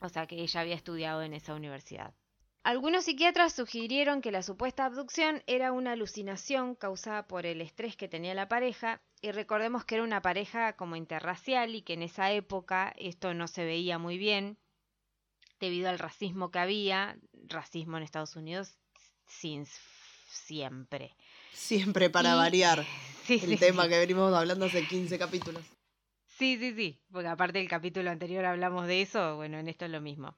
O sea, que ella había estudiado en esa universidad. Algunos psiquiatras sugirieron que la supuesta abducción era una alucinación causada por el estrés que tenía la pareja, y recordemos que era una pareja como interracial y que en esa época esto no se veía muy bien debido al racismo que había, racismo en Estados Unidos sin siempre. Siempre para Y- variar. Sí, El sí, tema sí. que venimos hablando hace 15 capítulos. Sí, sí, sí, porque aparte del capítulo anterior hablamos de eso, bueno, en esto es lo mismo.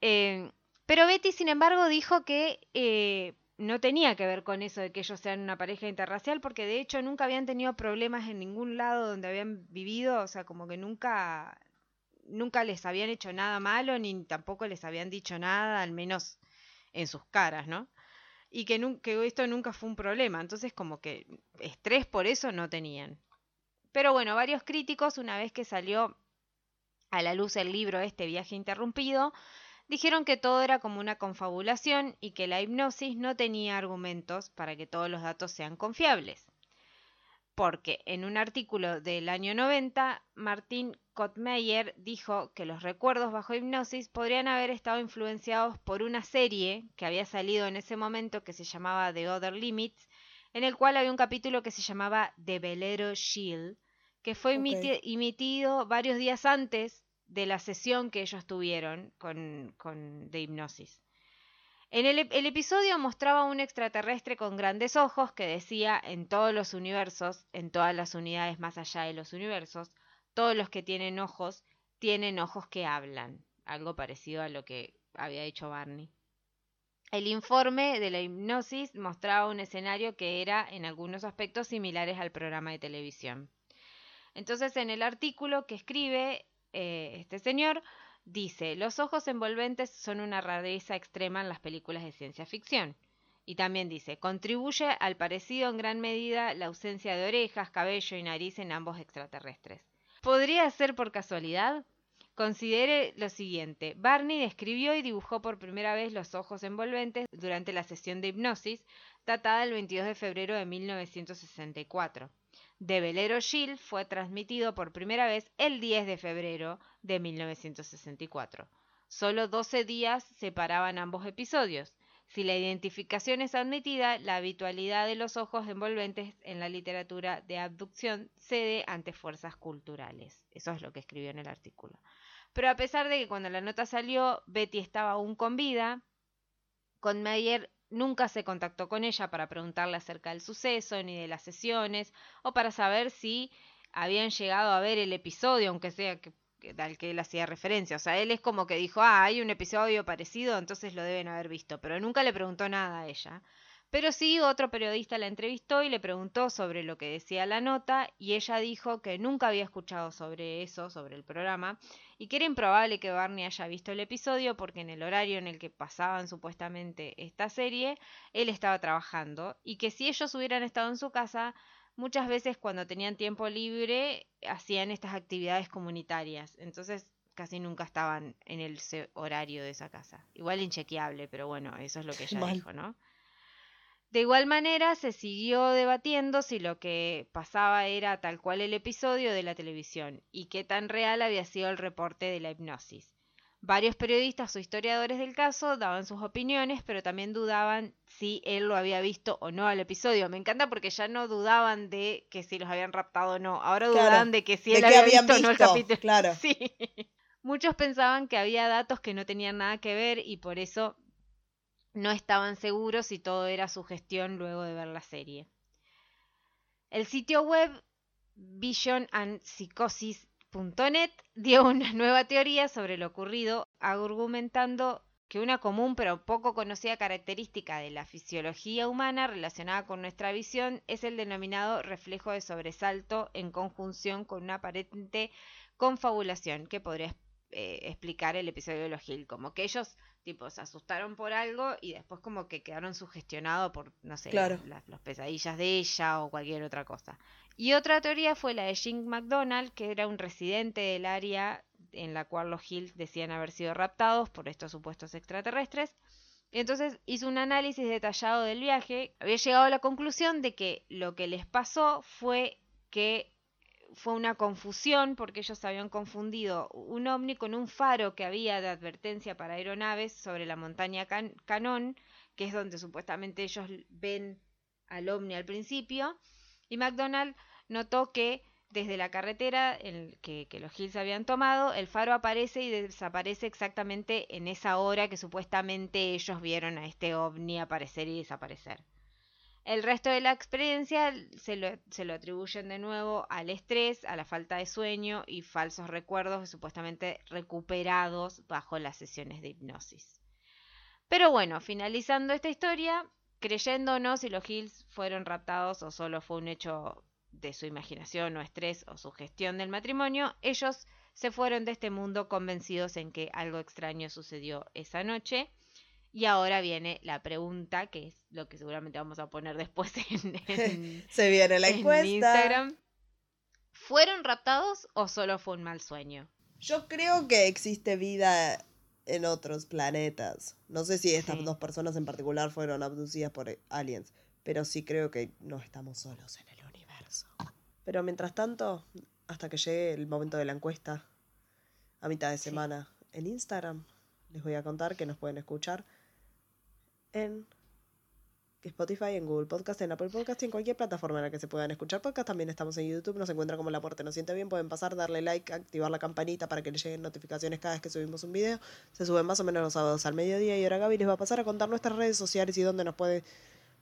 Eh, pero Betty, sin embargo, dijo que eh, no tenía que ver con eso de que ellos sean una pareja interracial, porque de hecho nunca habían tenido problemas en ningún lado donde habían vivido, o sea, como que nunca, nunca les habían hecho nada malo, ni tampoco les habían dicho nada, al menos en sus caras, ¿no? Y que, que esto nunca fue un problema, entonces como que estrés por eso no tenían. Pero bueno, varios críticos, una vez que salió a la luz el libro Este viaje interrumpido, dijeron que todo era como una confabulación y que la hipnosis no tenía argumentos para que todos los datos sean confiables. porque en un artículo del año 90, Martin Kottmeyer dijo que los recuerdos bajo hipnosis podrían haber estado influenciados por una serie que había salido en ese momento que se llamaba The Other Limits, en el cual había un capítulo que se llamaba The Velero Shield, que fue emitido varios días antes de la sesión que ellos tuvieron con, con de hipnosis. En el, el episodio mostraba un extraterrestre con grandes ojos que decía en todos los universos, en todas las unidades más allá de los universos, todos los que tienen ojos tienen ojos que hablan. Algo parecido a lo que había dicho Barney. El informe de la hipnosis mostraba un escenario que era en algunos aspectos similares al programa de televisión. Entonces, en el artículo que escribe eh, este señor, dice, los ojos envolventes son una rareza extrema en las películas de ciencia ficción. Y también dice, contribuye al parecido en gran medida la ausencia de orejas, cabello y nariz en ambos extraterrestres. ¿Podría ser por casualidad? Considere lo siguiente. Barney describió y dibujó por primera vez los ojos envolventes durante la sesión de hipnosis, datada el 22 de febrero de 1964. De Velero Shield fue transmitido por primera vez el 10 de febrero de 1964. Solo 12 días separaban ambos episodios. Si la identificación es admitida, la habitualidad de los ojos envolventes en la literatura de abducción cede ante fuerzas culturales. Eso es lo que escribió en el artículo. Pero a pesar de que cuando la nota salió, Betty estaba aún con vida, con Meyer nunca se contactó con ella para preguntarle acerca del suceso, ni de las sesiones, o para saber si habían llegado a ver el episodio, aunque sea que, al que él hacía referencia. O sea, él es como que dijo, ah, hay un episodio parecido, entonces lo deben haber visto, pero nunca le preguntó nada a ella. Pero sí, otro periodista la entrevistó y le preguntó sobre lo que decía la nota y ella dijo que nunca había escuchado sobre eso, sobre el programa, y que era improbable que Barney haya visto el episodio porque en el horario en el que pasaban supuestamente esta serie, él estaba trabajando y que si ellos hubieran estado en su casa, muchas veces cuando tenían tiempo libre hacían estas actividades comunitarias. Entonces casi nunca estaban en el horario de esa casa. Igual inchequeable, pero bueno, eso es lo que ella Mal. dijo, ¿no? De igual manera, se siguió debatiendo si lo que pasaba era tal cual el episodio de la televisión y qué tan real había sido el reporte de la hipnosis. Varios periodistas o historiadores del caso daban sus opiniones, pero también dudaban si él lo había visto o no al episodio. Me encanta porque ya no dudaban de que si los habían raptado o no. Ahora Claro, dudaban de que si él que había visto o no el capítulo. claro. Sí. Muchos pensaban que había datos que no tenían nada que ver y por eso no estaban seguros si todo era su gestión luego de ver la serie. El sitio web visionandpsychosis.net dio una nueva teoría sobre lo ocurrido, argumentando que una común pero poco conocida característica de la fisiología humana relacionada con nuestra visión es el denominado reflejo de sobresalto en conjunción con una aparente confabulación que podría eh, explicar el episodio de los Hill, como que ellos tipo se asustaron por algo y después como que quedaron sugestionados por, no sé, Claro. las, las pesadillas de ella o cualquier otra cosa. Y otra teoría fue la de Jim McDonald, que era un residente del área en la cual los Hills decían haber sido raptados por estos supuestos extraterrestres. Entonces hizo un análisis detallado del viaje. Había llegado a la conclusión de que lo que les pasó fue que fue una confusión porque ellos habían confundido un ovni con un faro que había de advertencia para aeronaves sobre la montaña Can- Canón, que es donde supuestamente ellos ven al ovni al principio. Y McDonald notó que desde la carretera en que, que los Hills habían tomado, el faro aparece y desaparece exactamente en esa hora que supuestamente ellos vieron a este ovni aparecer y desaparecer. El resto de la experiencia se lo, atribuyen de nuevo al estrés, a la falta de sueño y falsos recuerdos supuestamente recuperados bajo las sesiones de hipnosis. Pero bueno, finalizando esta historia, creyendo o no si los Hills fueron raptados o solo fue un hecho de su imaginación o estrés o su gestión del matrimonio, ellos se fueron de este mundo convencidos en que algo extraño sucedió esa noche. Y ahora viene la pregunta, que es lo que seguramente vamos a poner después en, en- Se viene la en encuesta. Instagram. ¿Fueron raptados o solo fue un mal sueño? Yo creo que existe vida en otros planetas. No sé si estas Sí. dos personas en particular fueron abducidas por aliens, pero sí creo que no estamos solos en el universo. Pero mientras tanto, hasta que llegue el momento de la encuesta, a mitad de semana, en Instagram, les voy a contar que nos pueden escuchar en Spotify, en Google Podcast, en Apple Podcast en cualquier plataforma en la que se puedan escuchar podcast. También estamos en YouTube, nos encuentran como La Muerte Nos Siente Bien. Pueden pasar, darle like, activar la campanita para que les lleguen notificaciones cada vez que subimos un video. Se suben más o menos los sábados al mediodía y ahora Gaby les va a pasar a contar nuestras redes sociales y dónde nos puede,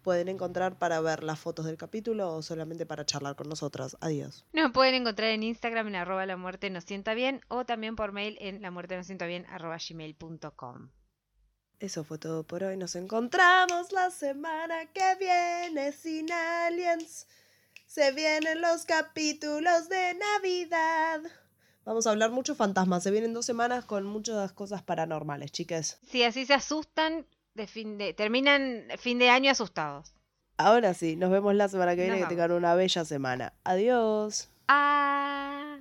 pueden encontrar para ver las fotos del capítulo o solamente para charlar con nosotras. Adiós. Nos pueden encontrar en Instagram en arroba la muerte nos sienta bien o también por mail en la muerte nos sienta bien arroba gmail.com. Eso fue todo por hoy. Nos encontramos la semana que viene sin aliens. Se vienen los capítulos de Navidad. Vamos a hablar mucho fantasmas. Se vienen dos semanas con muchas cosas paranormales, chicas. Si así se asustan, de fin de, terminan fin de año asustados. Ahora sí, nos vemos la semana que viene. Que tengan una bella semana. Adiós. Ah.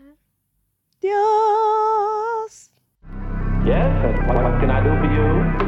Dios. Yes, what can I do for you?